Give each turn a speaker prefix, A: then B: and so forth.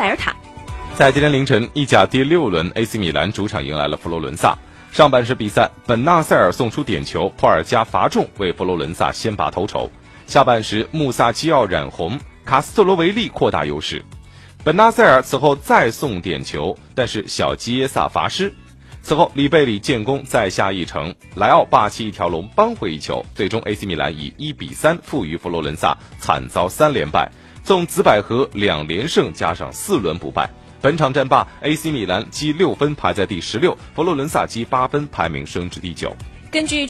A: 塞尔塔。
B: 在今天凌晨，意甲第六轮，AC 米兰主场迎来了佛罗伦萨。上半时比赛，本纳塞尔送出点球，普尔加罚中，为佛罗伦萨先拔头筹。下半时，穆萨基奥染红，卡斯特罗维利扩大优势。本纳塞尔此后再送点球，但是小基耶萨罚失。此后，里贝里建功，再下一城，莱奥霸气一条龙扳回一球，最终 AC 米兰以一比三负于佛罗伦萨，惨遭三连败，纵紫百合两连胜加上四轮不败。本场战罢，AC 米兰积六分排在第十六，佛罗伦萨积八分排名升至第九。
A: 根据。